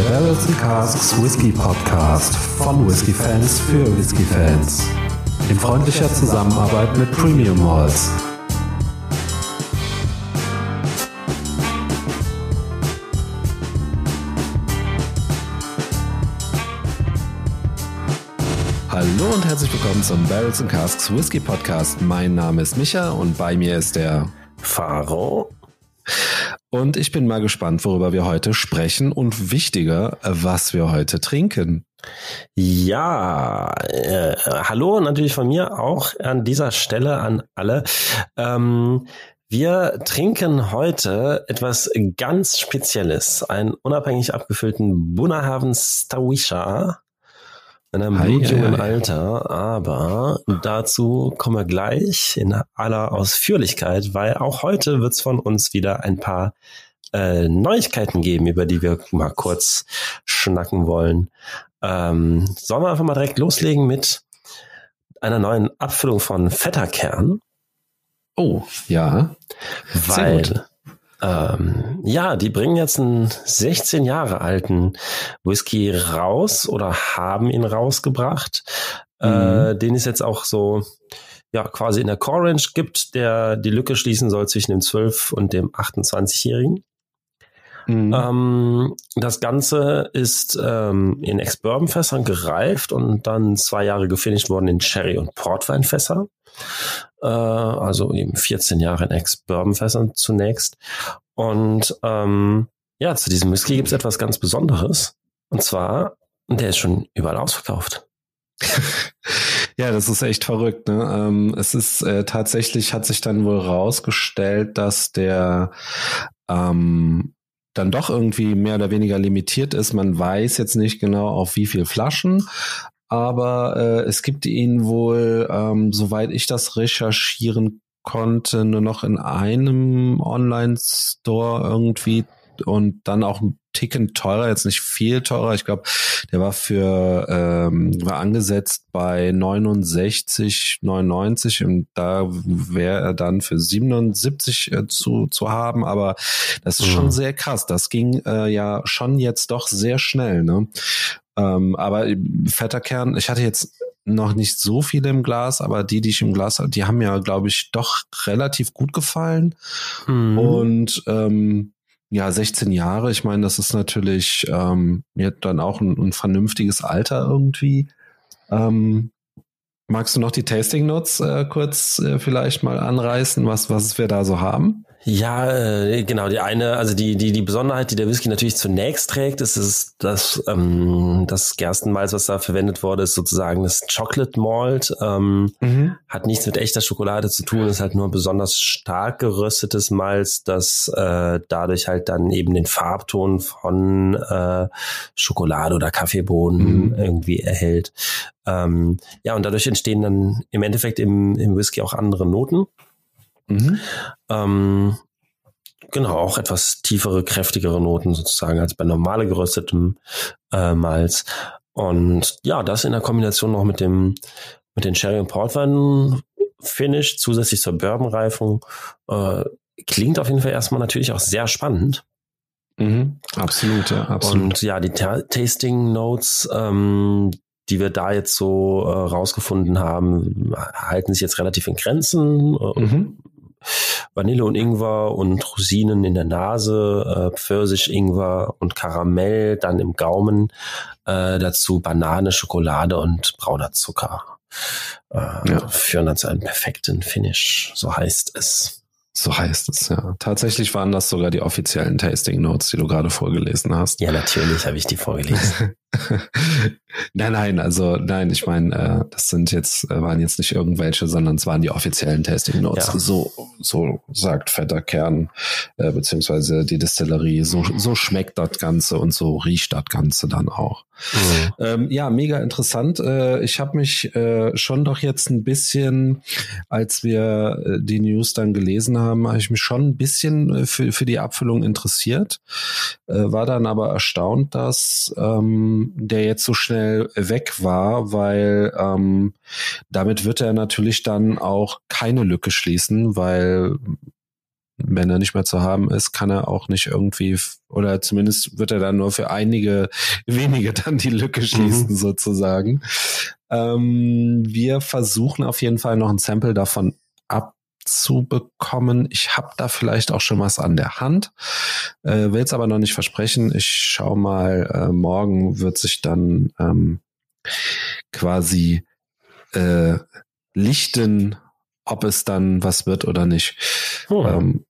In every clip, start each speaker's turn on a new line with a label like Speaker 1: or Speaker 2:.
Speaker 1: Der Barrels and Casks Whisky Podcast von Whisky Fans für Whisky Fans. In freundlicher Zusammenarbeit mit Premium Malls. Hallo und herzlich willkommen zum Barrels and Casks Whisky Podcast. Mein Name ist Micha und bei mir ist der
Speaker 2: Faro.
Speaker 1: Und ich bin mal gespannt, worüber wir heute sprechen und wichtiger, was wir heute trinken.
Speaker 2: Ja, äh, hallo natürlich von mir auch an dieser Stelle an alle. Ähm, wir trinken heute etwas ganz Spezielles, einen unabhängig abgefüllten Bunnahaven Stawisha in einem blutjungen Alter, aber dazu kommen wir gleich in aller Ausführlichkeit, weil auch heute wird es von uns wieder ein paar äh, Neuigkeiten geben, über die wir mal kurz schnacken wollen. Ähm, sollen wir einfach mal direkt loslegen mit einer neuen Abfüllung von Fetterkern?
Speaker 1: Oh, ja.
Speaker 2: Weil ähm, ja, die bringen jetzt einen 16 Jahre alten Whisky raus oder haben ihn rausgebracht, äh, mhm. äh, den es jetzt auch so ja quasi in der Core Range gibt, der die Lücke schließen soll zwischen dem 12 und dem 28-Jährigen. Mhm. Ähm, das Ganze ist ähm, in Ex-Bourbon-Fässern gereift und dann zwei Jahre gefinisht worden in Sherry- und Portweinfässer. Äh, also eben 14 Jahre in Ex-Bourbon-Fässern zunächst. Und ähm, ja, zu diesem Whisky gibt es etwas ganz Besonderes. Und zwar, der ist schon überall ausverkauft.
Speaker 1: ja, das ist echt verrückt. Ne? Ähm, es ist äh, tatsächlich, hat sich dann wohl rausgestellt, dass der ähm, dann doch irgendwie mehr oder weniger limitiert ist. Man weiß jetzt nicht genau auf wie viel Flaschen, aber äh, es gibt ihn wohl, ähm, soweit ich das recherchieren konnte, nur noch in einem Online-Store irgendwie und dann auch ein Ticken teurer, jetzt nicht viel teurer. Ich glaube, der war für ähm, war angesetzt bei 69, 99 und da wäre er dann für 77 äh, zu zu haben. Aber das ist mhm. schon sehr krass. Das ging äh, ja schon jetzt doch sehr schnell. Ne? Ähm, aber fetter Kern, ich hatte jetzt noch nicht so viele im Glas, aber die, die ich im Glas hatte, die haben mir, glaube ich, doch relativ gut gefallen. Mhm. Und ähm, ja, 16 Jahre, ich meine, das ist natürlich ähm, jetzt dann auch ein, ein vernünftiges Alter irgendwie. Ähm, magst du noch die Tasting Notes äh, kurz äh, vielleicht mal anreißen, was, was wir da so haben?
Speaker 2: Ja, äh, genau. Die eine, also die die die Besonderheit, die der Whisky natürlich zunächst trägt, ist, ist das ähm, das Gerstenmalz, was da verwendet wurde, ist sozusagen das Chocolate Malt. Ähm, mhm. Hat nichts mit echter Schokolade zu tun, ist halt nur besonders stark geröstetes Malz, das äh, dadurch halt dann eben den Farbton von äh, Schokolade oder Kaffeebohnen mhm. irgendwie erhält. Ähm, ja, und dadurch entstehen dann im Endeffekt im, im Whisky auch andere Noten. Mhm. Ähm, genau, auch etwas tiefere, kräftigere Noten sozusagen als bei normale geröstetem äh, Malz. Und ja, das in der Kombination noch mit dem mit den Sherry und Portwein Finish zusätzlich zur Bourbon-Reifung äh, klingt auf jeden Fall erstmal natürlich auch sehr spannend.
Speaker 1: Mhm, absolut, ja, absolut.
Speaker 2: Und ja, die Ta Tasting Notes, ähm, die wir da jetzt so äh, rausgefunden haben, halten sich jetzt relativ in Grenzen. Äh, mhm. Vanille und Ingwer und Rosinen in der Nase, äh, Pfirsich, Ingwer und Karamell dann im Gaumen, äh, dazu Banane, Schokolade und brauner Zucker. Äh, ja. Führen dann zu einem perfekten Finish, so heißt es.
Speaker 1: So heißt es, ja. Tatsächlich waren das sogar die offiziellen Tasting Notes, die du gerade vorgelesen hast.
Speaker 2: Ja, natürlich habe ich die vorgelesen.
Speaker 1: nein, nein, also nein, ich meine, äh, das sind jetzt, äh, waren jetzt nicht irgendwelche, sondern es waren die offiziellen Tasting Notes. Ja. So, so sagt fetter Kern, äh, beziehungsweise die Distillerie, so, so schmeckt das Ganze und so riecht das Ganze dann auch. Mhm. Ähm, ja, mega interessant. Äh, ich habe mich äh, schon doch jetzt ein bisschen, als wir äh, die News dann gelesen haben, habe ich mich schon ein bisschen äh, für, für die Abfüllung interessiert. Äh, war dann aber erstaunt, dass ähm, der jetzt so schnell weg war, weil ähm, damit wird er natürlich dann auch keine Lücke schließen, weil wenn er nicht mehr zu haben ist, kann er auch nicht irgendwie, oder zumindest wird er dann nur für einige wenige dann die Lücke schließen, mhm. sozusagen. Ähm, wir versuchen auf jeden Fall noch ein Sample davon abzubekommen. Ich habe da vielleicht auch schon was an der Hand, äh, will es aber noch nicht versprechen. Ich schau mal, äh, morgen wird sich dann ähm, quasi äh, lichten, ob es dann was wird oder nicht. Oh. Ähm,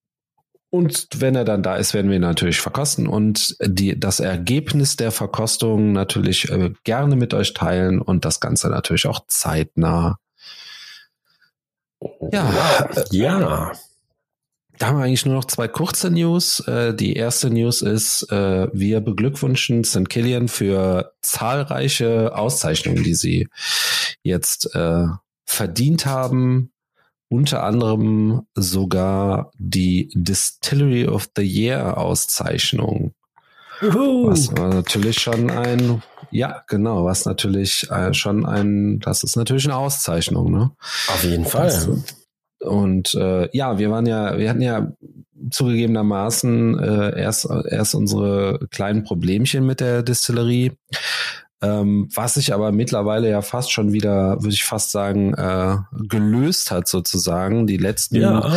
Speaker 1: und wenn er dann da ist, werden wir ihn natürlich verkosten und die, das Ergebnis der Verkostung natürlich äh, gerne mit euch teilen und das Ganze natürlich auch zeitnah. Ja, ja. Da haben wir eigentlich nur noch zwei kurze News. Äh, die erste News ist, äh, wir beglückwünschen St. Killian für zahlreiche Auszeichnungen, die sie jetzt äh, verdient haben unter anderem sogar die Distillery of the Year Auszeichnung. Juhu. Was natürlich schon ein, ja, genau, was natürlich äh, schon ein, das ist natürlich eine Auszeichnung, ne?
Speaker 2: Auf jeden Fall. Das,
Speaker 1: und äh, ja, wir waren ja, wir hatten ja zugegebenermaßen äh, erst, erst unsere kleinen Problemchen mit der Distillerie. Ähm, was sich aber mittlerweile ja fast schon wieder, würde ich fast sagen, äh, gelöst hat sozusagen. Die letzten ja.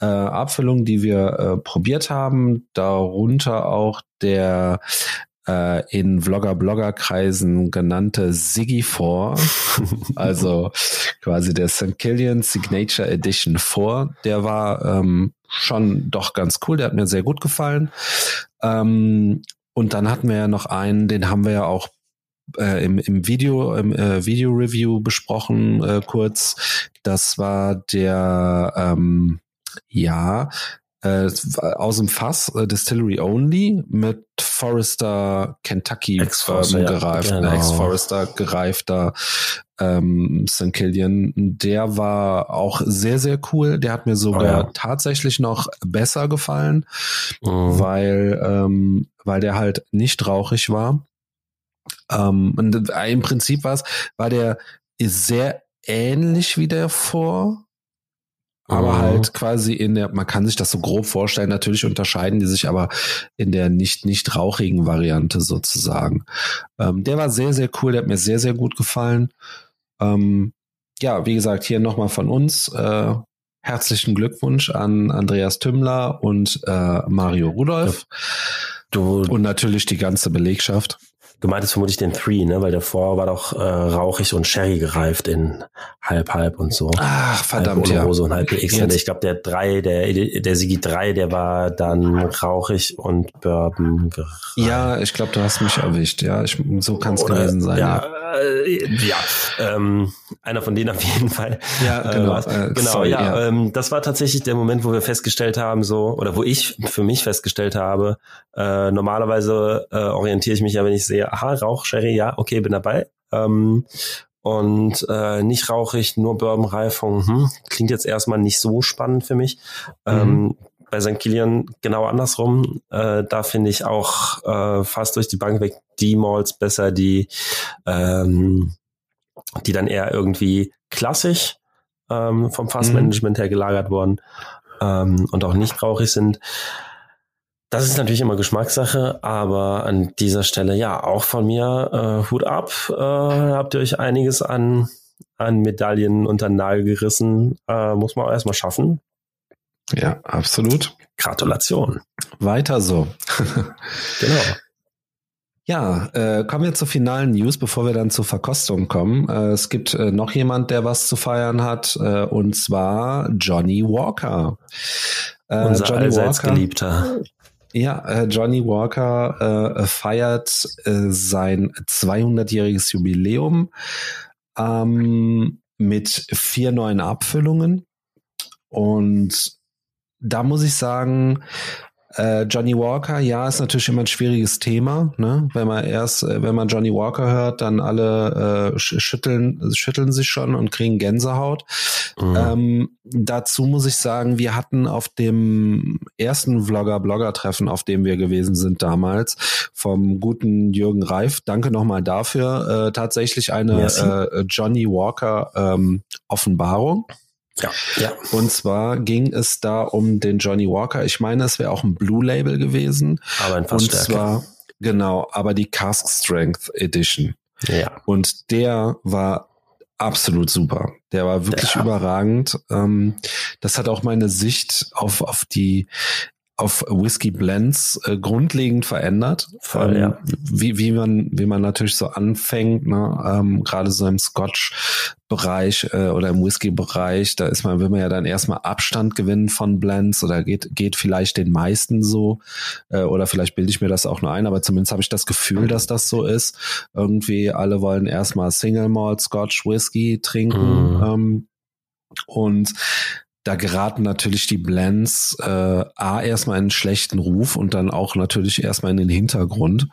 Speaker 1: äh, Abfüllungen, die wir äh, probiert haben, darunter auch der in Vlogger-Blogger-Kreisen genannte Siggy 4, also quasi der St. Killian Signature Edition 4, der war ähm, schon doch ganz cool, der hat mir sehr gut gefallen. Ähm, und dann hatten wir ja noch einen, den haben wir ja auch äh, im, im Video, im äh, Video-Review besprochen, äh, kurz. Das war der, ähm, ja, äh, aus dem Fass, äh, Distillery Only, mit Forester Kentucky
Speaker 2: Ex-Forester,
Speaker 1: ähm, gereift, ja, genau. Ex-Forester gereifter ähm, St. Killian. Der war auch sehr, sehr cool. Der hat mir sogar oh, ja. tatsächlich noch besser gefallen, mhm. weil, ähm, weil der halt nicht rauchig war. Ähm, und im Prinzip war war der sehr ähnlich wie der vor, aber mhm. halt quasi in der, man kann sich das so grob vorstellen, natürlich unterscheiden die sich aber in der nicht, nicht rauchigen Variante sozusagen. Ähm, der war sehr, sehr cool, der hat mir sehr, sehr gut gefallen. Ähm, ja, wie gesagt, hier nochmal von uns, äh, herzlichen Glückwunsch an Andreas Tümmler und äh, Mario Rudolph. Du, und natürlich die ganze Belegschaft.
Speaker 2: Du meintest vermutlich den Three, ne? Weil davor war doch äh, rauchig und Sherry gereift in halb halb und so.
Speaker 1: Ach, verdammt, halb
Speaker 2: ja. Rose und halb PX. Ich glaube, der drei, der, der Sigi 3, der war dann rauchig und Bourbon
Speaker 1: gereift. Ja, ich glaube, du hast mich erwischt. Ja, ich, so kann es gewesen sein.
Speaker 2: Ja, ja äh, ja, ähm, einer von denen auf jeden Fall.
Speaker 1: Ja, äh, genau.
Speaker 2: Äh, genau, sorry, ja. ja. Ähm, das war tatsächlich der Moment, wo wir festgestellt haben, so, oder wo ich für mich festgestellt habe, äh, normalerweise äh, orientiere ich mich ja, wenn ich sehe, aha, Rauch, Sherry, ja, okay, bin dabei. Ähm, und äh, nicht rauchig, nur Bourbonreifung, hm, klingt jetzt erstmal nicht so spannend für mich. Mhm. Ähm, bei St. Kilian genau andersrum. Äh, da finde ich auch äh, fast durch die Bank weg die Malls besser, die, ähm, die dann eher irgendwie klassisch ähm, vom Fassmanagement mhm. her gelagert worden ähm, und auch nicht rauchig sind. Das ist natürlich immer Geschmackssache, aber an dieser Stelle ja auch von mir äh, Hut ab. Äh, habt ihr euch einiges an, an Medaillen unter den Nagel gerissen. Äh, muss man auch erstmal schaffen.
Speaker 1: Ja, absolut.
Speaker 2: Gratulation.
Speaker 1: Weiter so.
Speaker 2: genau.
Speaker 1: Ja, äh, kommen wir zur finalen News, bevor wir dann zur Verkostung kommen. Äh, es gibt äh, noch jemand, der was zu feiern hat, äh, und zwar Johnny Walker.
Speaker 2: Äh, Unser Johnny Walker, geliebter.
Speaker 1: Ja, äh, Johnny Walker äh, feiert äh, sein 200-jähriges Jubiläum ähm, mit vier neuen Abfüllungen. Und da muss ich sagen, äh, Johnny Walker, ja, ist natürlich immer ein schwieriges Thema, ne? Wenn man erst, äh, wenn man Johnny Walker hört, dann alle äh, schütteln, schütteln sich schon und kriegen Gänsehaut. Mhm. Ähm, dazu muss ich sagen, wir hatten auf dem ersten Vlogger-Blogger-Treffen, auf dem wir gewesen sind damals, vom guten Jürgen Reif, danke nochmal dafür, äh, tatsächlich eine äh, Johnny Walker ähm, Offenbarung. Ja, ja. Und zwar ging es da um den Johnny Walker. Ich meine, es wäre auch ein Blue Label gewesen.
Speaker 2: Aber ein.
Speaker 1: Und zwar, genau, aber die Cask Strength Edition. Ja. Und der war absolut super. Der war wirklich ja. überragend. Ähm, das hat auch meine Sicht auf, auf die auf Whisky Blends äh, grundlegend verändert.
Speaker 2: Voll, ähm, ja.
Speaker 1: Wie, wie man, wie man natürlich so anfängt, ne? ähm, gerade so im Scotch-Bereich äh, oder im Whisky-Bereich, da ist man, will man ja dann erstmal Abstand gewinnen von Blends oder geht, geht vielleicht den meisten so, äh, oder vielleicht bilde ich mir das auch nur ein, aber zumindest habe ich das Gefühl, dass das so ist. Irgendwie alle wollen erstmal Single Malt Scotch Whisky trinken. Mhm. Ähm, und da geraten natürlich die Blends äh, A erstmal in einen schlechten Ruf und dann auch natürlich erstmal in den Hintergrund.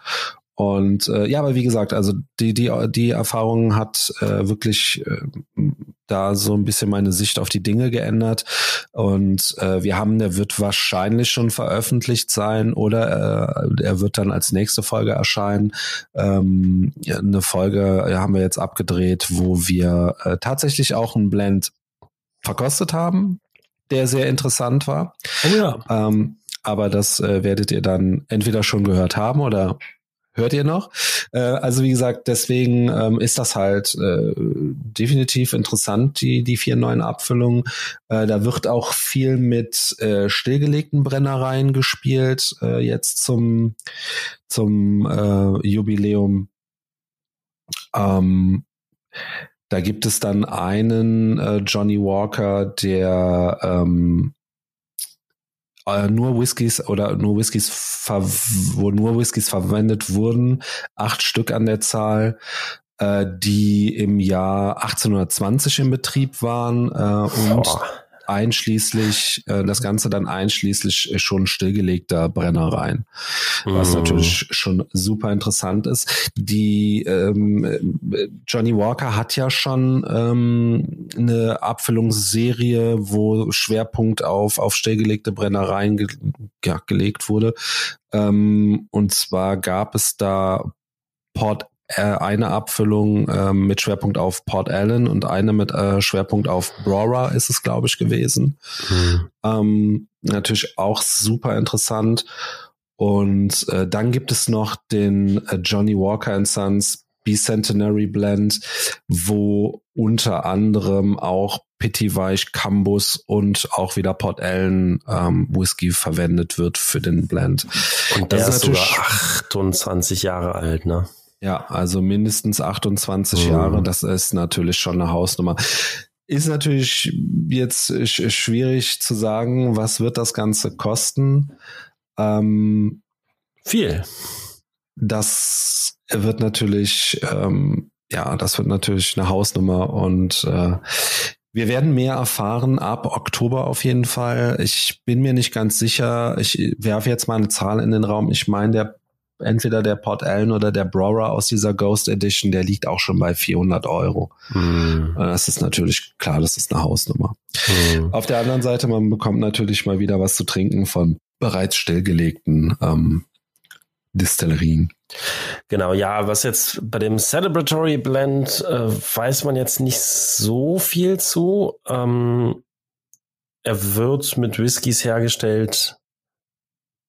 Speaker 1: Und äh, ja, aber wie gesagt, also die, die, die Erfahrung hat äh, wirklich äh, da so ein bisschen meine Sicht auf die Dinge geändert. Und äh, wir haben, der wird wahrscheinlich schon veröffentlicht sein oder äh, er wird dann als nächste Folge erscheinen. Ähm, eine Folge haben wir jetzt abgedreht, wo wir äh, tatsächlich auch ein Blend verkostet haben, der sehr interessant war.
Speaker 2: Oh ja.
Speaker 1: Ähm, aber das äh, werdet ihr dann entweder schon gehört haben oder hört ihr noch. Äh, also wie gesagt, deswegen ähm, ist das halt äh, definitiv interessant, die, die vier neuen Abfüllungen. Äh, da wird auch viel mit äh, stillgelegten Brennereien gespielt, äh, jetzt zum, zum äh, Jubiläum. Ähm, da gibt es dann einen äh, Johnny Walker, der ähm, äh, nur Whiskys oder nur Whiskys, wo nur Whiskys verwendet wurden, acht Stück an der Zahl, äh, die im Jahr 1820 in Betrieb waren äh, und oh einschließlich, äh, das Ganze dann einschließlich schon stillgelegter Brennereien, was mm. natürlich schon super interessant ist. Die ähm, Johnny Walker hat ja schon ähm, eine Abfüllungsserie, wo Schwerpunkt auf, auf stillgelegte Brennereien ge ja, gelegt wurde. Ähm, und zwar gab es da Port äh, eine Abfüllung äh, mit Schwerpunkt auf Port Allen und eine mit äh, Schwerpunkt auf Brora ist es, glaube ich, gewesen. Mhm. Ähm, natürlich auch super interessant. Und äh, dann gibt es noch den äh, Johnny Walker Sons Bicentenary Blend, wo unter anderem auch Pittiweich, Cambus und auch wieder Port Ellen ähm, Whisky verwendet wird für den Blend.
Speaker 2: Und das, das ist, ist sogar 28 Jahre alt, ne?
Speaker 1: Ja, also mindestens 28 mhm. Jahre, das ist natürlich schon eine Hausnummer. Ist natürlich jetzt schwierig zu sagen, was wird das Ganze kosten. Ähm,
Speaker 2: Viel.
Speaker 1: Das wird natürlich, ähm, ja, das wird natürlich eine Hausnummer und äh, wir werden mehr erfahren ab Oktober auf jeden Fall. Ich bin mir nicht ganz sicher. Ich werfe jetzt mal eine Zahl in den Raum. Ich meine, der entweder der Port Allen oder der Brora aus dieser Ghost Edition, der liegt auch schon bei 400 Euro. Mm. Das ist natürlich klar, das ist eine Hausnummer. Mm. Auf der anderen Seite, man bekommt natürlich mal wieder was zu trinken von bereits stillgelegten ähm, Distillerien.
Speaker 2: Genau, ja, was jetzt bei dem Celebratory Blend äh, weiß man jetzt nicht so viel zu. Ähm, er wird mit Whiskys hergestellt,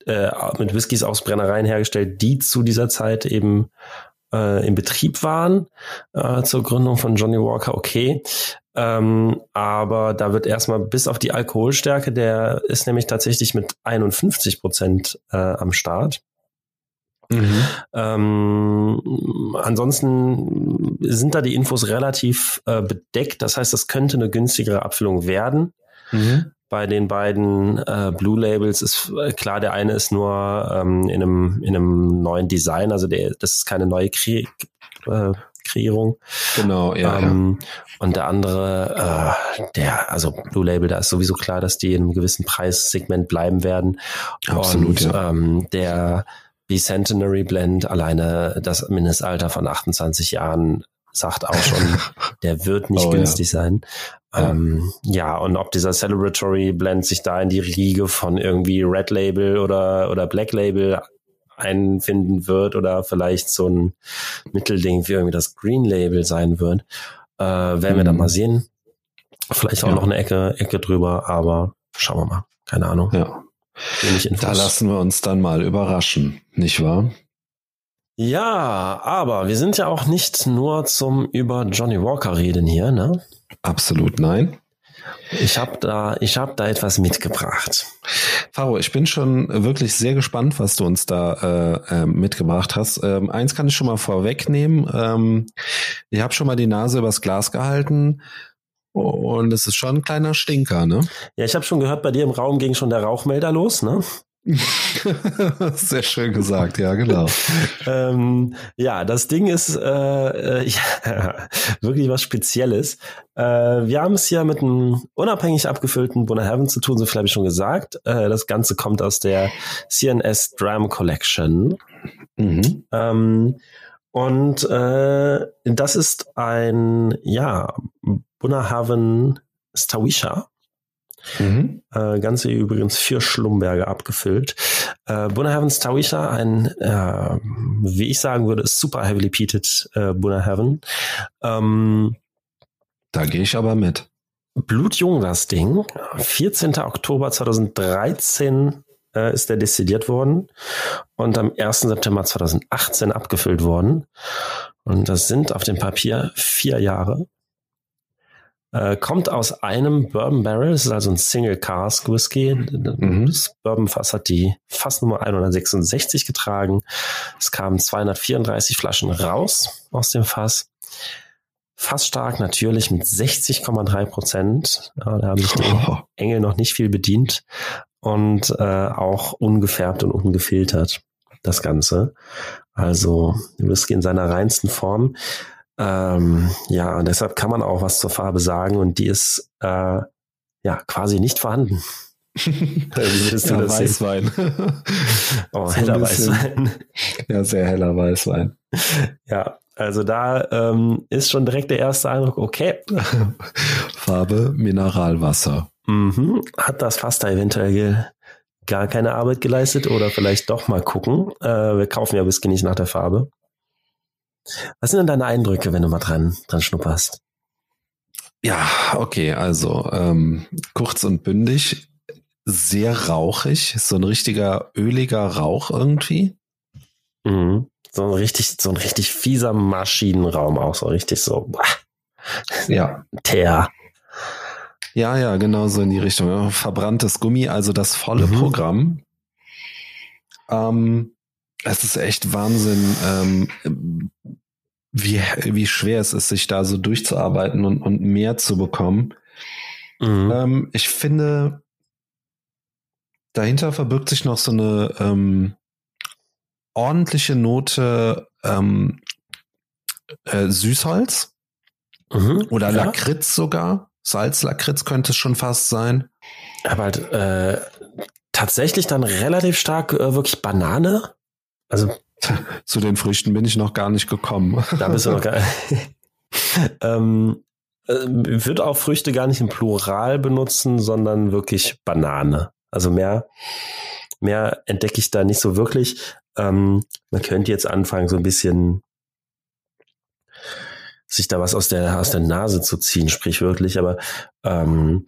Speaker 2: äh, mit Whiskys aus Brennereien hergestellt, die zu dieser Zeit eben äh, in Betrieb waren äh, zur Gründung von Johnny Walker, okay. Ähm, aber da wird erstmal bis auf die Alkoholstärke, der ist nämlich tatsächlich mit 51 Prozent äh, am Start. Mhm. Ähm, ansonsten sind da die Infos relativ äh, bedeckt. Das heißt, das könnte eine günstigere Abfüllung werden. Mhm bei den beiden äh, Blue Labels ist äh, klar, der eine ist nur ähm, in, einem, in einem neuen Design, also der, das ist keine neue Kre äh, Kreierung.
Speaker 1: Genau, ja,
Speaker 2: ähm, ja. Und der andere, äh, der, also Blue Label, da ist sowieso klar, dass die in einem gewissen Preissegment bleiben werden.
Speaker 1: Absolut. Und
Speaker 2: ja. ähm, der Bicentenary Blend, alleine das Mindestalter von 28 Jahren sagt auch schon, der wird nicht oh, günstig ja. sein. Ähm, ja, und ob dieser Celebratory Blend sich da in die Riege von irgendwie Red Label oder, oder Black Label einfinden wird oder vielleicht so ein Mittelding wie irgendwie das Green Label sein wird, äh, werden mhm. wir dann mal sehen. Vielleicht auch ja. noch eine Ecke, Ecke drüber, aber schauen wir mal. Keine Ahnung.
Speaker 1: Ja. Da lassen wir uns dann mal überraschen, nicht wahr?
Speaker 2: Ja, aber wir sind ja auch nicht nur zum über Johnny Walker reden hier, ne?
Speaker 1: Absolut nein.
Speaker 2: Ich habe da, ich habe da etwas mitgebracht.
Speaker 1: Faro, ich bin schon wirklich sehr gespannt, was du uns da äh, äh, mitgebracht hast. Ähm, eins kann ich schon mal vorwegnehmen. Ähm, ich habe schon mal die Nase übers Glas gehalten. Und es ist schon ein kleiner Stinker, ne?
Speaker 2: Ja, ich habe schon gehört, bei dir im Raum ging schon der Rauchmelder los, ne?
Speaker 1: Sehr schön gesagt, ja, genau.
Speaker 2: ähm, ja, das Ding ist äh, äh, ja, wirklich was Spezielles. Äh, wir haben es hier mit einem unabhängig abgefüllten Bonner Heaven zu tun, so viel habe ich schon gesagt. Äh, das Ganze kommt aus der CNS Dram Collection. Mhm. Ähm, und äh, das ist ein, ja, Bunnerhaven Stawisha. Mhm. Äh, Ganze übrigens vier Schlumberge abgefüllt. Äh, Bunnerhaven Stawisha, ein, äh, wie ich sagen würde, super heavily peated äh, Bunnerhaven. Ähm,
Speaker 1: da gehe ich aber mit.
Speaker 2: Blutjung das Ding. 14. Oktober 2013 äh, ist der dezidiert worden und am 1. September 2018 abgefüllt worden. Und das sind auf dem Papier vier Jahre. Äh, kommt aus einem Bourbon Barrel, das ist also ein Single Cask Whisky. Mhm. Das Bourbon Fass hat die Fassnummer 166 getragen. Es kamen 234 Flaschen raus aus dem Fass. Fassstark natürlich mit 60,3 Prozent. Ja, da haben sich die oh. Engel noch nicht viel bedient und äh, auch ungefärbt und ungefiltert das Ganze. Also Whisky in seiner reinsten Form. Ähm, ja, und deshalb kann man auch was zur Farbe sagen und die ist äh, ja quasi nicht vorhanden.
Speaker 1: Wie würdest du ja, das Weißwein.
Speaker 2: oh, heller Weißwein.
Speaker 1: Ja, sehr heller Weißwein.
Speaker 2: Ja, also da ähm, ist schon direkt der erste Eindruck, okay.
Speaker 1: Farbe Mineralwasser.
Speaker 2: Mhm. Hat das Fass da eventuell gar keine Arbeit geleistet oder vielleicht doch mal gucken. Äh, wir kaufen ja Whisky nicht nach der Farbe. Was sind denn deine Eindrücke, wenn du mal dran, dran schnupperst?
Speaker 1: Ja, okay, also ähm, kurz und bündig, sehr rauchig, so ein richtiger öliger Rauch irgendwie.
Speaker 2: Mhm. So ein richtig, so ein richtig fieser Maschinenraum auch, so richtig so.
Speaker 1: Ja.
Speaker 2: Teer.
Speaker 1: Ja, ja, genau so in die Richtung. Verbranntes Gummi, also das volle mhm. Programm. Ähm, es ist echt Wahnsinn, ähm, wie, wie schwer es ist, sich da so durchzuarbeiten und, und mehr zu bekommen. Mhm. Ähm, ich finde, dahinter verbirgt sich noch so eine ähm, ordentliche Note ähm, äh, Süßholz mhm, oder ja. Lakritz sogar. Salzlakritz könnte es schon fast sein.
Speaker 2: Aber halt, äh, tatsächlich dann relativ stark äh, wirklich Banane.
Speaker 1: Also zu den Früchten bin ich noch gar nicht gekommen.
Speaker 2: Da bist du noch gar ähm, äh, wird auch Früchte gar nicht im Plural benutzen, sondern wirklich Banane. Also mehr, mehr entdecke ich da nicht so wirklich. Ähm, man könnte jetzt anfangen, so ein bisschen sich da was aus der, aus der Nase zu ziehen, sprichwörtlich, aber ähm,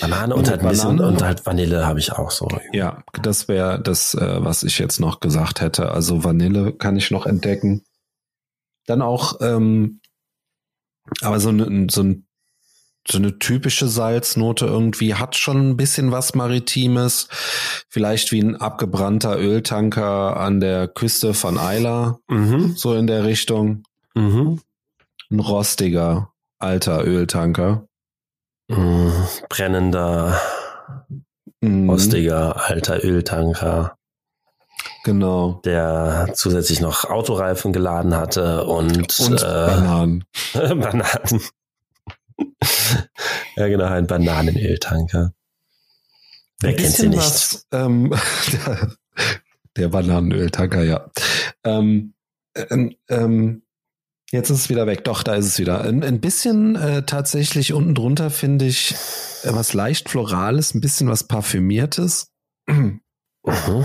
Speaker 2: Banane und, halt bisschen, und halt Vanille habe ich auch so.
Speaker 1: Ja, das wäre das, äh, was ich jetzt noch gesagt hätte. Also Vanille kann ich noch entdecken. Dann auch, ähm, aber so, ne, so, ein, so eine typische Salznote irgendwie hat schon ein bisschen was Maritimes. Vielleicht wie ein abgebrannter Öltanker an der Küste von Eila. Mhm. So in der Richtung. Mhm. Ein rostiger alter Öltanker.
Speaker 2: Mhm. Brennender, mhm. rostiger, alter Öltanker.
Speaker 1: Genau.
Speaker 2: Der zusätzlich noch Autoreifen geladen hatte und,
Speaker 1: und äh, Bananen.
Speaker 2: Bananen. ja, genau, ein Bananenöltanker. Wer kennt sie nicht? Was,
Speaker 1: ähm, der, der Bananenöltanker, ja. Ähm, ähm, ähm Jetzt ist es wieder weg. Doch, da ist es wieder. Ein, ein bisschen äh, tatsächlich unten drunter finde ich äh, was leicht Florales, ein bisschen was Parfümiertes. Mhm.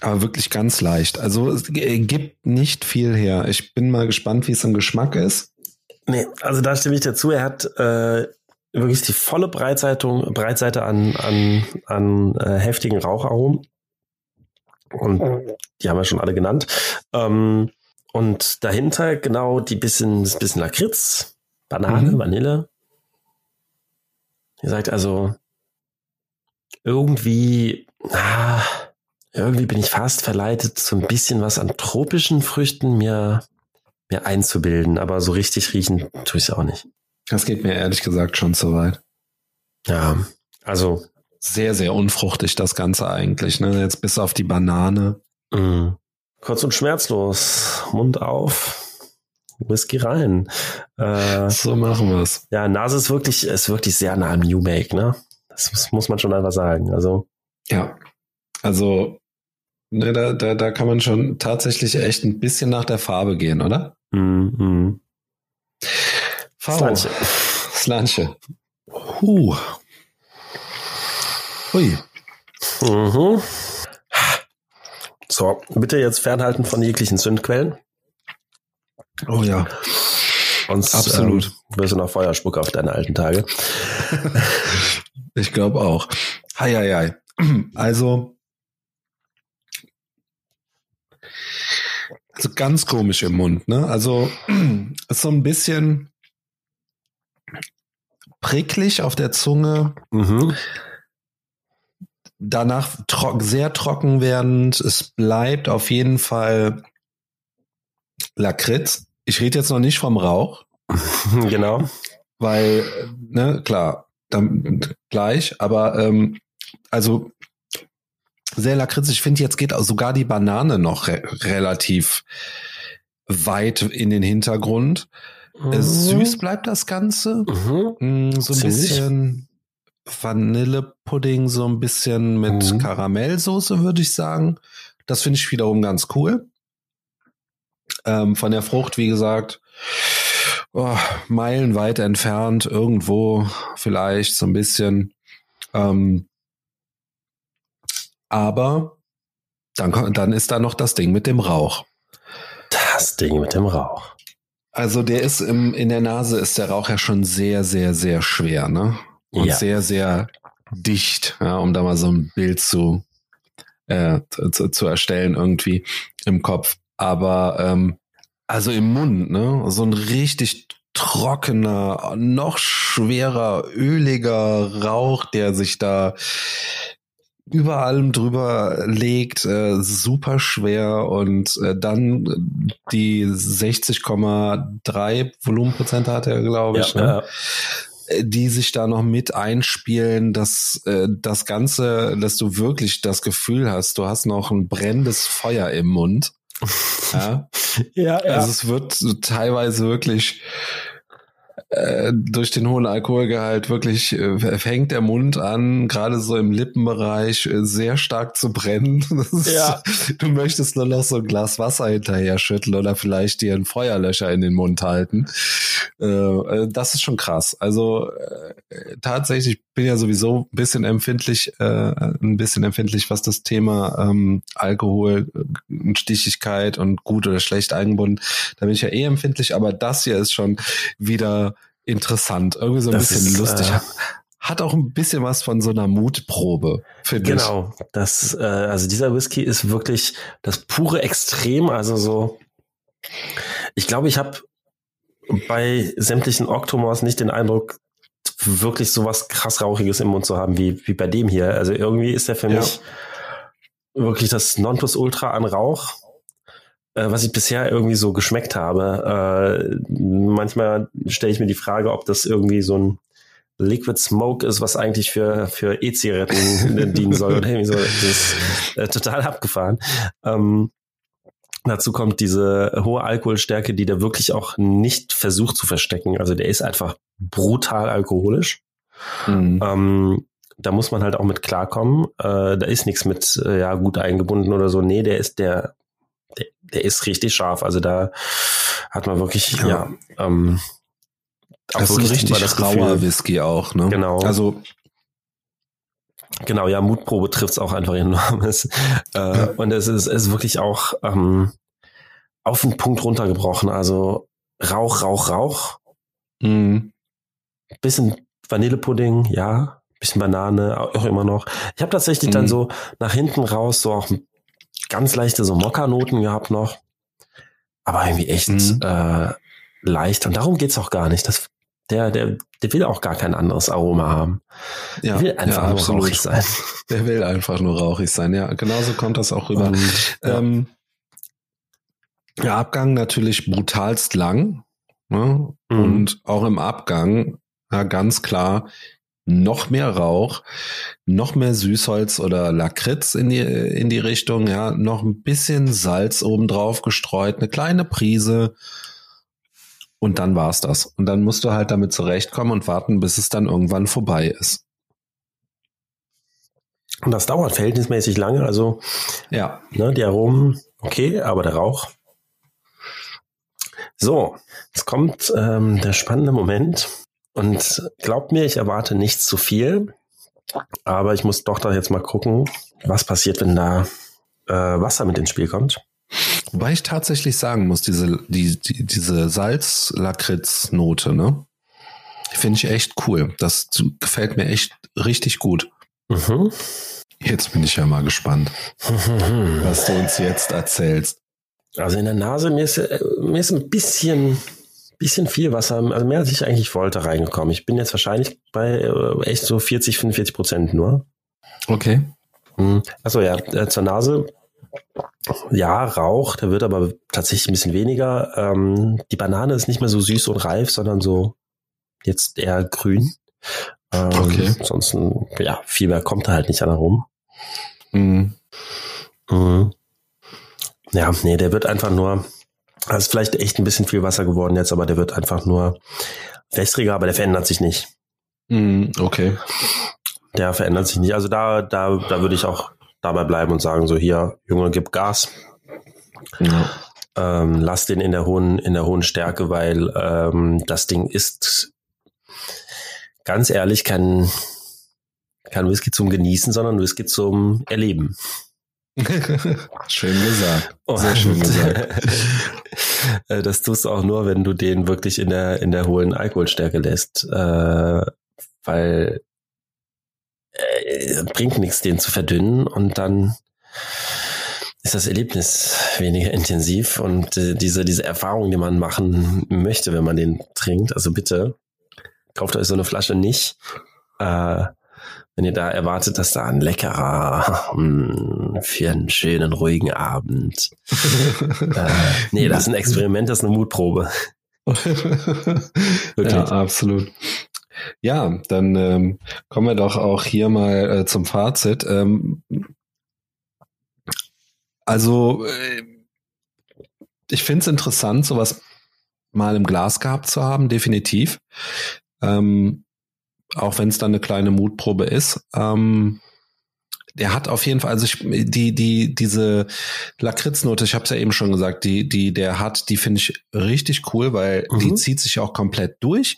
Speaker 1: Aber wirklich ganz leicht. Also es gibt nicht viel her. Ich bin mal gespannt, wie es im Geschmack ist.
Speaker 2: Nee, also da stimme ich dazu. Er hat äh, wirklich die volle Breitseite, Breitseite an, an, an äh, heftigen Raucharomen. Und die haben wir schon alle genannt. Ähm, und dahinter genau die bisschen, bisschen Lakritz, Banane, mhm. Vanille. Ihr sagt also, irgendwie, ah, irgendwie bin ich fast verleitet, so ein bisschen was an tropischen Früchten mir, mir einzubilden, aber so richtig riechen tue ich es auch nicht.
Speaker 1: Das geht mir ehrlich gesagt schon zu weit.
Speaker 2: Ja, also.
Speaker 1: Sehr, sehr unfruchtig das Ganze eigentlich, ne? Jetzt bis auf die Banane.
Speaker 2: Mm. Kurz und schmerzlos. Mund auf. Whisky rein.
Speaker 1: Äh, so machen wir es.
Speaker 2: Ja, Nase ist wirklich, ist wirklich sehr nah am New Make, ne? Das muss man schon einfach sagen. Also.
Speaker 1: Ja. Also, ne, da, da, da kann man schon tatsächlich echt ein bisschen nach der Farbe gehen, oder?
Speaker 2: Mhm. Mm
Speaker 1: Slanche. Slanche. Huh. Hui.
Speaker 2: Mhm. So, bitte jetzt fernhalten von jeglichen Zündquellen.
Speaker 1: Oh ja.
Speaker 2: Sonst absolut. Ähm, wirst du noch Feuerspuck auf deine alten Tage.
Speaker 1: ich glaube auch. Hei, hei, hei. Also, also ganz komisch im Mund, ne? Also ist so ein bisschen pricklig auf der Zunge.
Speaker 2: Mhm.
Speaker 1: Danach tro sehr trocken werdend. Es bleibt auf jeden Fall Lakritz. Ich rede jetzt noch nicht vom Rauch.
Speaker 2: genau.
Speaker 1: Weil, ne, klar, dann gleich, aber ähm, also sehr lakritz. Ich finde, jetzt geht sogar die Banane noch re relativ weit in den Hintergrund. Mhm. Süß bleibt das Ganze. Mhm. Mm, so ein Ziemlich. bisschen Vanillepudding, so ein bisschen mit mhm. Karamellsoße, würde ich sagen. Das finde ich wiederum ganz cool. Ähm, von der Frucht, wie gesagt, oh, meilenweit entfernt, irgendwo vielleicht so ein bisschen. Ähm, aber dann, dann ist da noch das Ding mit dem Rauch.
Speaker 2: Das Ding mit dem Rauch.
Speaker 1: Also der ist im, in der Nase ist der Rauch ja schon sehr, sehr, sehr schwer, ne? Und ja. sehr, sehr dicht, ja, um da mal so ein Bild zu, äh, zu, zu erstellen irgendwie im Kopf. Aber ähm, also im Mund, ne? So ein richtig trockener, noch schwerer, öliger Rauch, der sich da über allem drüber legt, äh, super schwer und äh, dann die 60,3 Volumenprozent hat er, glaube ich, ja, ne? ja. Äh, die sich da noch mit einspielen, dass äh, das Ganze, dass du wirklich das Gefühl hast, du hast noch ein brennendes Feuer im Mund.
Speaker 2: ja, ja,
Speaker 1: ja. Also es wird teilweise wirklich äh, durch den hohen Alkoholgehalt wirklich äh, fängt der Mund an, gerade so im Lippenbereich, äh, sehr stark zu brennen.
Speaker 2: ja.
Speaker 1: du möchtest nur noch so ein Glas Wasser hinterher schütteln oder vielleicht dir ein Feuerlöscher in den Mund halten. Äh, äh das ist schon krass. Also tatsächlich bin ja sowieso ein bisschen empfindlich, äh, ein bisschen empfindlich, was das Thema ähm, Alkohol, äh, Stichigkeit und gut oder schlecht eingebunden. Da bin ich ja eh empfindlich, aber das hier ist schon wieder interessant, irgendwie so ein das bisschen ist, lustig. Äh, hat auch ein bisschen was von so einer Mutprobe, finde
Speaker 2: ich. Genau, das, äh, also dieser Whisky ist wirklich das pure Extrem, also so. Ich glaube, ich habe bei sämtlichen Octomores nicht den Eindruck, wirklich so was krass Rauchiges im Mund zu haben, wie, wie bei dem hier. Also irgendwie ist der für ja. mich wirklich das Nonplusultra an Rauch äh, was ich bisher irgendwie so geschmeckt habe. Äh, manchmal stelle ich mir die Frage, ob das irgendwie so ein Liquid Smoke ist, was eigentlich für, für E-Zigaretten dienen soll oder irgendwie so. Das ist äh, total abgefahren. Ähm, dazu kommt diese hohe Alkoholstärke, die der wirklich auch nicht versucht zu verstecken. Also der ist einfach brutal alkoholisch. Mhm. Ähm, da muss man halt auch mit klarkommen. Äh, da ist nichts mit äh, ja gut eingebunden oder so. Nee, der ist der der, der ist richtig scharf. Also da hat man wirklich, ja, ja ähm,
Speaker 1: auch das ist richtig das rauer Whisky auch, ne?
Speaker 2: Genau.
Speaker 1: Also
Speaker 2: Genau, ja, Mutprobe trifft's auch einfach enormes. Äh, ja. Und es ist, es ist wirklich auch ähm, auf den Punkt runtergebrochen. Also Rauch, Rauch, Rauch.
Speaker 1: Mhm.
Speaker 2: Bisschen Vanillepudding, ja. Bisschen Banane, auch immer noch. Ich habe tatsächlich mhm. dann so nach hinten raus so auch ganz leichte so Mokka-Noten gehabt noch. Aber irgendwie echt mhm. äh, leicht. Und darum geht's auch gar nicht. Das, der, der, der will auch gar kein anderes Aroma haben.
Speaker 1: Ja, der will einfach ja, nur rauchig sein. Der will einfach nur rauchig sein. Ja, genauso kommt das auch rüber. Und, ja. ähm, der Abgang natürlich brutalst lang. Ne? Mhm. Und auch im Abgang, ja, ganz klar, noch mehr Rauch, noch mehr Süßholz oder Lakritz in die, in die Richtung, ja, noch ein bisschen Salz obendrauf gestreut, eine kleine Prise. Und dann war's das. Und dann musst du halt damit zurechtkommen und warten, bis es dann irgendwann vorbei ist.
Speaker 2: Und das dauert verhältnismäßig lange. Also, ja, ne, die Aromen, okay, aber der Rauch. So, jetzt kommt ähm, der spannende Moment. Und glaubt mir, ich erwarte nicht zu viel. Aber ich muss doch da jetzt mal gucken, was passiert, wenn da äh, Wasser mit ins Spiel kommt.
Speaker 1: Wobei ich tatsächlich sagen muss, diese, die, die, diese Salz-Lakritz-Note, ne? Finde ich echt cool. Das gefällt mir echt richtig gut. Mhm. Jetzt bin ich ja mal gespannt, was du uns jetzt erzählst.
Speaker 2: Also in der Nase, mir ist, äh, mir ist ein bisschen bisschen viel Wasser, also mehr als ich eigentlich wollte, reingekommen. Ich bin jetzt wahrscheinlich bei äh, echt so 40, 45 Prozent nur.
Speaker 1: Okay.
Speaker 2: Hm. Achso, ja, äh, zur Nase. Ja, Rauch, der wird aber tatsächlich ein bisschen weniger. Ähm, die Banane ist nicht mehr so süß und reif, sondern so jetzt eher grün. Ähm, okay. Ansonsten, ja, viel mehr kommt da halt nicht an herum. Mhm. Mhm. Ja, nee, der wird einfach nur, das ist vielleicht echt ein bisschen viel Wasser geworden jetzt, aber der wird einfach nur wässriger, aber der verändert sich nicht.
Speaker 1: Mm, okay.
Speaker 2: Der verändert sich nicht. Also da, da, da würde ich auch dabei bleiben und sagen, so hier, Junge, gib Gas. Ja. Ähm, lass den in der hohen, in der hohen Stärke, weil ähm, das Ding ist ganz ehrlich kein, kein Whisky zum Genießen, sondern Whisky zum Erleben.
Speaker 1: schön gesagt. Sehr schön gesagt.
Speaker 2: Äh, das tust du auch nur, wenn du den wirklich in der, in der hohen Alkoholstärke lässt. Äh, weil äh, bringt nichts, den zu verdünnen und dann ist das Erlebnis weniger intensiv und äh, diese, diese Erfahrung, die man machen möchte, wenn man den trinkt, also bitte kauft euch so eine Flasche nicht, äh, wenn ihr da erwartet, dass da ein leckerer mh, für einen schönen, ruhigen Abend. äh, nee, das ist ein Experiment, das ist eine Mutprobe.
Speaker 1: ja, absolut. Ja, dann ähm, kommen wir doch auch hier mal äh, zum Fazit. Ähm, also, äh, ich finde es interessant, sowas mal im Glas gehabt zu haben, definitiv. Ähm, auch wenn es dann eine kleine Mutprobe ist. Ähm, der hat auf jeden Fall, also ich, die, die, diese Lakritznote, ich habe es ja eben schon gesagt, die, die der hat, die finde ich richtig cool, weil mhm. die zieht sich auch komplett durch.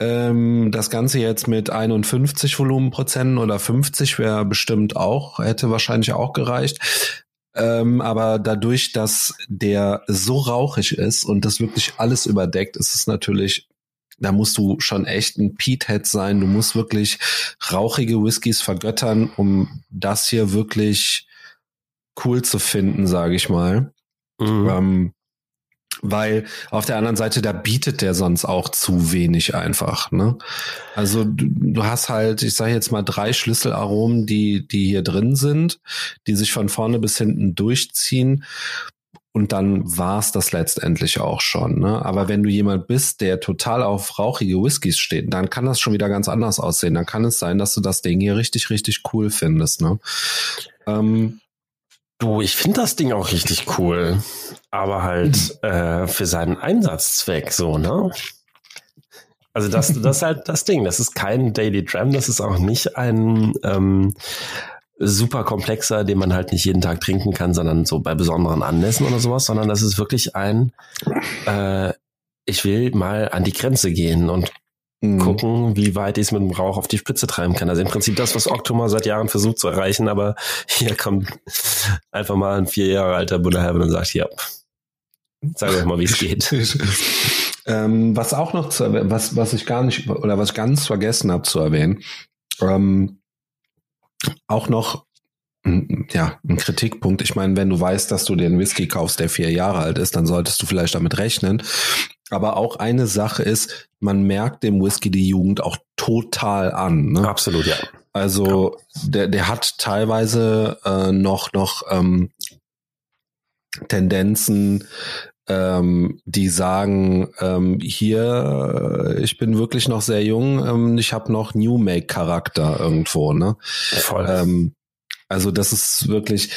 Speaker 1: Ähm, das Ganze jetzt mit 51 Volumenprozenten oder 50 wäre bestimmt auch, hätte wahrscheinlich auch gereicht. Ähm, aber dadurch, dass der so rauchig ist und das wirklich alles überdeckt, ist es natürlich da musst du schon echt ein Peathead sein. Du musst wirklich rauchige Whiskys vergöttern, um das hier wirklich cool zu finden, sage ich mal. Mhm. Ähm, weil auf der anderen Seite, da bietet der sonst auch zu wenig einfach. Ne? Also du, du hast halt, ich sage jetzt mal drei Schlüsselaromen, die die hier drin sind, die sich von vorne bis hinten durchziehen und dann war's das letztendlich auch schon. Ne? Aber wenn du jemand bist, der total auf rauchige Whiskys steht, dann kann das schon wieder ganz anders aussehen. Dann kann es sein, dass du das Ding hier richtig, richtig cool findest. Ne? Ähm,
Speaker 2: du, ich finde das Ding auch richtig cool, aber halt äh, für seinen Einsatzzweck so, ne? Also das, das ist halt das Ding. Das ist kein Daily Dram, das ist auch nicht ein ähm, super komplexer, den man halt nicht jeden Tag trinken kann, sondern so bei besonderen Anlässen oder sowas, sondern das ist wirklich ein, äh, ich will mal an die Grenze gehen und mhm. gucken, wie weit ich es mit dem Rauch auf die Spitze treiben kann. Also im Prinzip das, was Octomar seit Jahren versucht zu erreichen, aber hier kommt einfach mal ein vier Jahre alter Bullerherbe und sagt, ja, sag euch mal, wie es geht.
Speaker 1: Ähm, was auch noch zu erwähnen, was, was ich gar nicht oder was ich ganz vergessen habe zu erwähnen, ähm, auch noch ja, ein Kritikpunkt. Ich meine, wenn du weißt, dass du dir einen Whisky kaufst, der vier Jahre alt ist, dann solltest du vielleicht damit rechnen. Aber auch eine Sache ist, man merkt dem Whisky die Jugend auch total an. Ne?
Speaker 2: Absolut, ja.
Speaker 1: Also der, der hat teilweise äh, noch noch ähm, Tendenzen, ähm, die sagen, ähm, hier, ich bin wirklich noch sehr jung, ähm, ich habe noch New Make Charakter irgendwo, ne? Voll. Ähm, also das ist wirklich,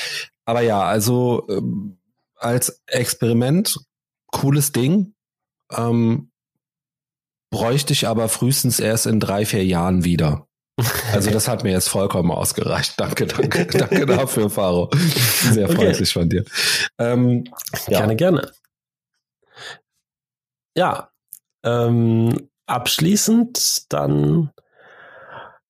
Speaker 1: aber ja, also ähm, als Experiment, cooles Ding, ähm, bräuchte ich aber frühestens erst in drei, vier Jahren wieder. Also das hat mir jetzt vollkommen ausgereicht. Danke, danke, danke dafür, Faro. Sehr freundlich okay. von dir. Ähm,
Speaker 2: ja. Gerne, gerne. Ja, ähm, abschließend dann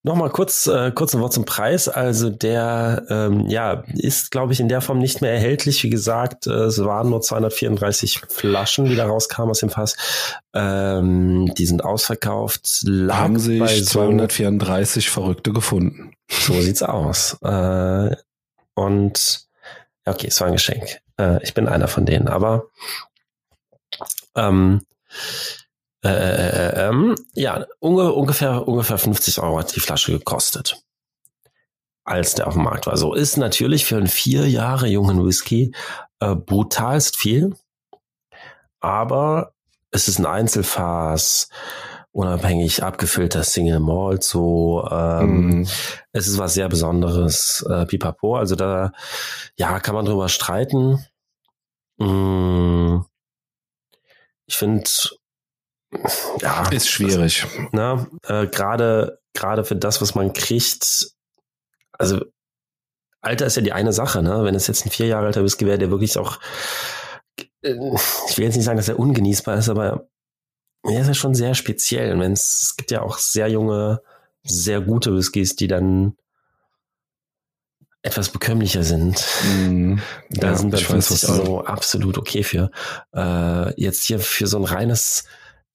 Speaker 2: Nochmal kurz, äh, kurz ein Wort zum Preis. Also der ähm, ja, ist, glaube ich, in der Form nicht mehr erhältlich. Wie gesagt, äh, es waren nur 234 Flaschen, die da rauskamen aus dem Fass. Ähm, die sind ausverkauft.
Speaker 1: Haben sich 234 Verrückte gefunden.
Speaker 2: So sieht's aus. Äh, und ja, okay, es war ein Geschenk. Äh, ich bin einer von denen, aber ähm, äh, äh, äh, ähm, ja, unge ungefähr, ungefähr 50 Euro hat die Flasche gekostet. Als der auf dem Markt war. So ist natürlich für einen vier Jahre jungen Whisky äh, brutalst viel. Aber es ist ein Einzelfass, unabhängig abgefüllter Single Malt, so ähm, mm. es ist was sehr Besonderes, äh, Pipapo. Also da ja kann man drüber streiten. Mm. Ich finde
Speaker 1: ja, ist schwierig.
Speaker 2: Na, äh, gerade gerade für das, was man kriegt. Also Alter ist ja die eine Sache, ne? Wenn es jetzt ein vier Jahre alter Whisky wäre, der wirklich auch, äh, ich will jetzt nicht sagen, dass er ungenießbar ist, aber er ist ja schon sehr speziell. Und es gibt ja auch sehr junge, sehr gute Whiskys, die dann etwas bekömmlicher sind. Mm, da ja, sind dann 50 Euro absolut okay für. Äh, jetzt hier für so ein reines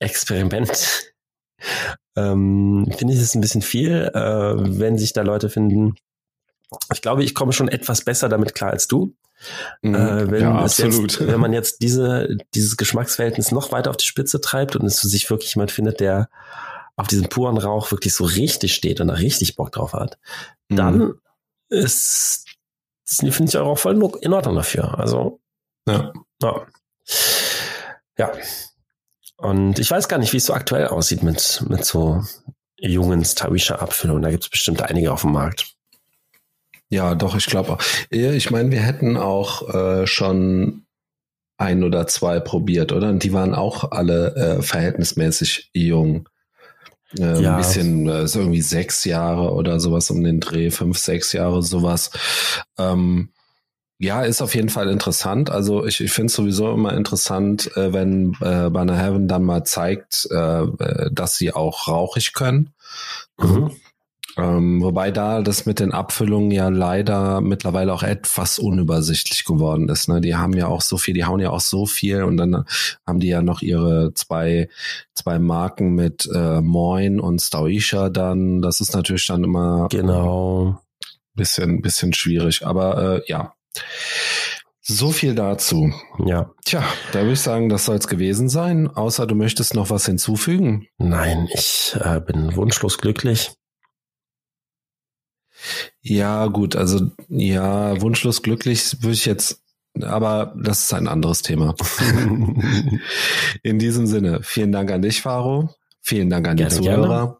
Speaker 2: Experiment. ähm, finde ich es ein bisschen viel, äh, wenn sich da Leute finden. Ich glaube, ich komme schon etwas besser damit klar als du.
Speaker 1: Mhm, äh, wenn, ja, absolut.
Speaker 2: Jetzt, wenn man jetzt diese, dieses Geschmacksverhältnis noch weiter auf die Spitze treibt und es für sich wirklich jemand findet, der auf diesem puren Rauch wirklich so richtig steht und da richtig Bock drauf hat, mhm. dann ist, finde ich auch voll in Ordnung dafür. Also, ja. Ja. ja. Und ich weiß gar nicht, wie es so aktuell aussieht mit, mit so jungen Stawisha-Abfüllungen. Da gibt es bestimmt einige auf dem Markt.
Speaker 1: Ja, doch, ich glaube auch. Ich meine, wir hätten auch äh, schon ein oder zwei probiert, oder? Und die waren auch alle äh, verhältnismäßig jung. Äh, ja. Ein bisschen, äh, so irgendwie sechs Jahre oder sowas um den Dreh, fünf, sechs Jahre, sowas. Ähm, ja, ist auf jeden Fall interessant. Also ich, ich finde es sowieso immer interessant, äh, wenn äh, Banner Heaven dann mal zeigt, äh, äh, dass sie auch rauchig können. Mhm. Ähm, wobei da das mit den Abfüllungen ja leider mittlerweile auch etwas unübersichtlich geworden ist. Ne? Die haben ja auch so viel, die hauen ja auch so viel und dann haben die ja noch ihre zwei, zwei Marken mit äh, Moin und Stauisha dann. Das ist natürlich dann immer
Speaker 2: genau
Speaker 1: bisschen, bisschen schwierig. Aber äh, ja, so viel dazu.
Speaker 2: Ja.
Speaker 1: Tja, da würde ich sagen, das soll es gewesen sein. Außer du möchtest noch was hinzufügen.
Speaker 2: Nein, ich äh, bin wunschlos glücklich.
Speaker 1: Ja, gut, also ja, wunschlos glücklich würde ich jetzt, aber das ist ein anderes Thema. In diesem Sinne, vielen Dank an dich, Faro. Vielen Dank an gerne, die Zuhörer. Gerne.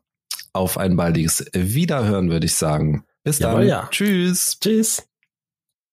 Speaker 1: Auf ein baldiges Wiederhören, würde ich sagen. Bis Jawohl, dann. Ja. Tschüss.
Speaker 2: Tschüss.